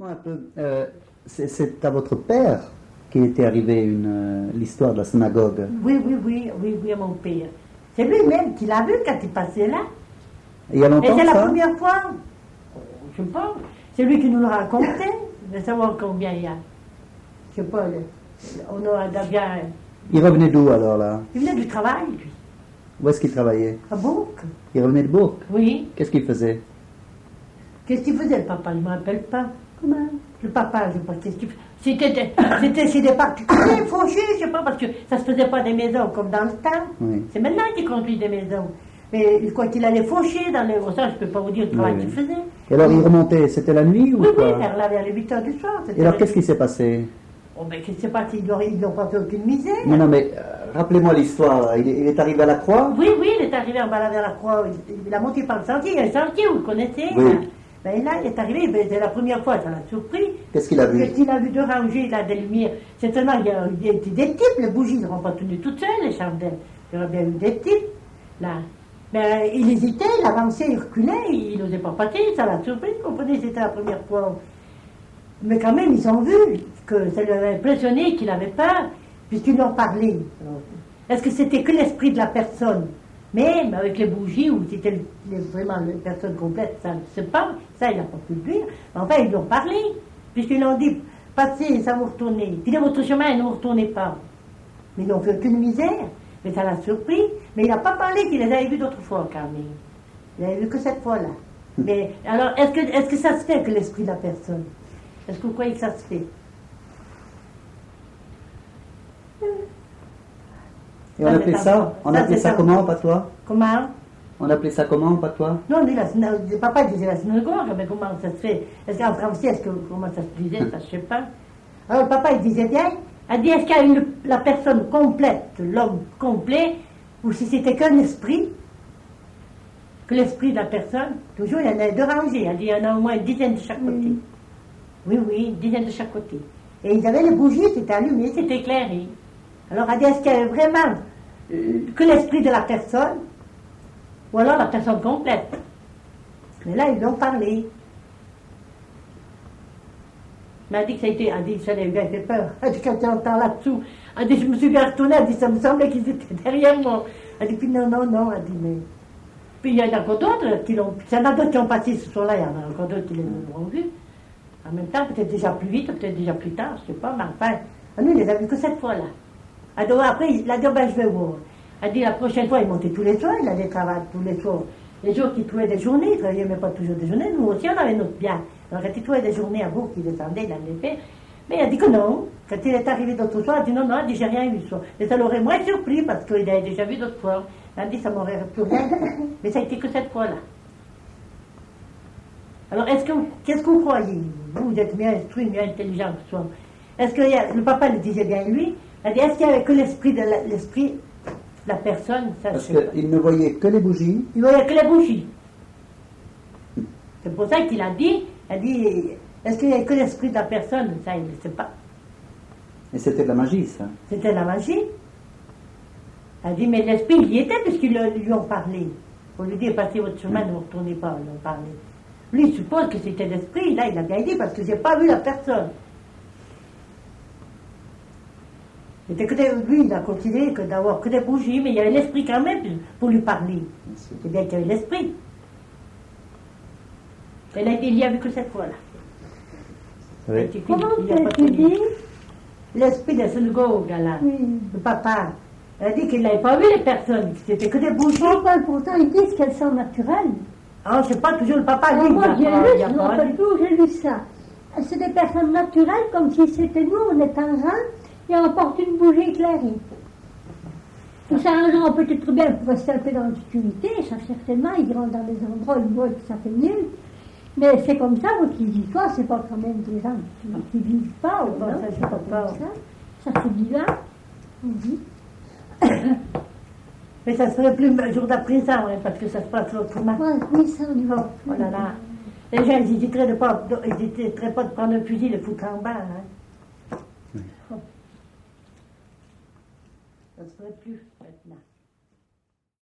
Moi un peu. Euh, c'est à votre père qui était arrivé une euh, l'histoire de la synagogue. Oui, oui, oui, oui, oui, à mon père. C'est lui-même qui l'a vu quand il passait là. Et il y a Et longtemps c'est la ça première fois. Je sais pas. C'est lui qui nous l'a raconté. De savoir combien il y a. Je sais pas. le- on a bien. Il revenait d'où alors là? Il venait du travail, lui. Où est-ce qu'il travaillait? À Bourg. Il revenait de Bourg? Oui. Qu'est-ce qu'il faisait? Qu'est-ce qu'il faisait, le papa? Je ne me rappelle pas. Comment? Le papa, je ne sais pas qu'est-ce. C'était des- C'était chez des particuliers, fauchés, je sais pas, parce que ça se faisait pas des maisons comme dans le temps. Oui. C'est maintenant qu'il construit des maisons. Mais quoi qu'il allait faucher dans les... Ça, je ne peux pas vous dire le travail Oui, qu'il oui. faisait. Et alors il remontait, c'était la nuit ou Oui, oui, quoi? vers là, vers les 8 heures du soir. Et alors qu'est-ce qui s'est passé? Oh, ben, je ne sais pas s'ils n'ont ils n'ont pas fait aucune misère. Non, non, mais euh, rappelez-moi l'histoire. Il, est- il est arrivé à la croix? Oui, oui, il est arrivé en bas vers la croix. Il, il a monté par le sentier. Il y a un sentier, vous le connaissez. Oui. là. Ben, là, il est arrivé. Ben, c'est la première fois, ça l'a surpris. Qu'est-ce qu'il a vu? Parce qu'il a vu deux rangées là, des lumières. C'est seulement, il y a, a des, des types, les bougies ne seront pas tenues toutes seules, les chandelles. Il y aurait bien eu des types, là. Ben, il hésitait, il avançait, il reculait, il n'osait pas passer, ça l'a surpris, vous comprenez, c'était la première fois. Mais quand même, ils ont vu que ça lui avait impressionné, qu'il avait peur, puisqu'ils ont parlé. Est-ce que c'était que l'esprit de la personne? Même avec les bougies, ou c'était vraiment la personne complète, ça ne sait pas, ça il n'a pas pu le dire. Mais enfin, ils lui ont parlé, puisqu'ils lui ont dit, passez, ça vous retournez. De votre chemin, et ne vous retournez pas. Mais ils n'ont fait aucune misère, mais ça l'a surpris. Mais il n'a pas parlé qu'il les avait vus d'autres fois, quand même. Il n'avait vu que cette fois-là. Mais alors, est-ce que, est-ce que ça se fait que l'esprit de la personne? Est-ce que vous croyez que ça se fait? Et on appelait ça On appelait ça comment, patois Comment On appelait ça comment, patois Non, on dit la. Papa disait la synagogue, mais comment ça se fait Est-ce qu'en français, est-ce que, comment ça se disait Ça, je sais pas. Alors, papa, il disait bien, il dit, est-ce qu'il y a une, la personne complète, l'homme complet, ou si c'était qu'un esprit Que l'esprit de la personne Toujours, il y en a deux rangées. Il dit, il y en a au moins une dizaine de chaque côté. Oui, oui, une dizaine de chaque côté. Et ils avaient les bougies, c'était allumé, c'était éclairé. Alors, elle dit, est-ce qu'il y avait vraiment que l'esprit de la personne ou alors la personne complète. Mais là, ils l'ont parlé. Mais elle dit que ça a été, elle dit ça a bien fait peur. Elle dit quand tu entends là-dessous, elle dit je me suis bien retournée, elle dit ça me semblait qu'ils étaient derrière moi. Elle dit puis non, non, non, elle dit mais. Puis il y en a encore d'autres qui l'ont. Il y en a d'autres qui ont passé ce soir-là, il y en a encore d'autres qui les ont vus. En même temps, peut-être déjà plus vite, peut-être déjà plus tard, je sais pas, mais enfin, nous, il les a vus que cette fois-là. Après, il a dit, ben, je vais voir. Elle dit, la prochaine fois, il montait tous les soirs, il allait travailler tous les soirs. Les jours qu'il trouvait des journées, il travaillait même pas toujours des journées, nous aussi, on avait notre bien. Alors, quand il trouvait des journées à vous qui descendaient, il allait faire. Mais elle a dit que non. Quand il est arrivé d'autres soirs, elle a dit non, non, elle dit, j'ai rien vu ce soir. Mais ça l'aurait moins surpris parce qu'il avait déjà vu d'autres fois. Elle a dit, ça m'aurait plus rien. Mais ça a été que cette fois-là. Alors, est-ce que, qu'est-ce que vous croyez? Vous, vous êtes mieux instruit, mieux intelligent que soi. Est-ce que il a- le papa le disait bien lui est-ce qu'il y avait que l'esprit de la, l'esprit de la personne Ça, Parce je qu'il ne voyait que les bougies. Il voyait que les bougies. C'est pour ça qu'il a dit, elle dit, est-ce qu'il y a que l'esprit de la personne Ça, il ne sait pas. Et c'était de la magie, ça. C'était la magie. Elle dit, mais l'esprit, il y était puisqu'ils lui ont parlé. On lui dit, passez votre chemin, ne vous retournez pas, ils lui ont parlé. Lui, il suppose que c'était l'esprit, là, il a bien dit, parce que j'ai pas vu la personne. C'était que des- lui, il a considéré que d'avoir que des bougies, mais il y avait l'esprit quand même pour lui parler. C'est bien qu'il y avait l'esprit. Elle a dit, il y a vu que cette fois-là. Oui. Comment tu dis L'esprit de synagogue, là. Oui. Le papa. Elle a dit qu'il n'avait pas vu les personnes, que c'était que des bougies. Pourtant ils disent qu'elles sont naturelles Ah, sais pas, toujours le papa, lui, Moi il j'ai a pas- lu, je me pas rappelle dit. plus où j'ai lu ça. C'est des personnes naturelles comme si c'était nous, on est un rang et on porte une bougie éclairée. Tout ça, gens peut-être bien pour rester un peu dans l'obscurité, ça certainement, ils rentrent dans des endroits, ils voient que ça fait nul. Mais c'est comme ça, votre histoire, c'est pas quand même des gens qui, qui vivent pas, ou Bon, non, ça, c'est pas pas. ça. Ça c'est divin. Mhm. Mais ça serait plus le jour d'après ça, ouais, parce que ça se passe autrement. Oui, ça on y va. Oh là là. Les gens, ils hésiteraient, de pas, de- ils pas prendre un fusil et le foutre en bas. Hein ça se ferait plus.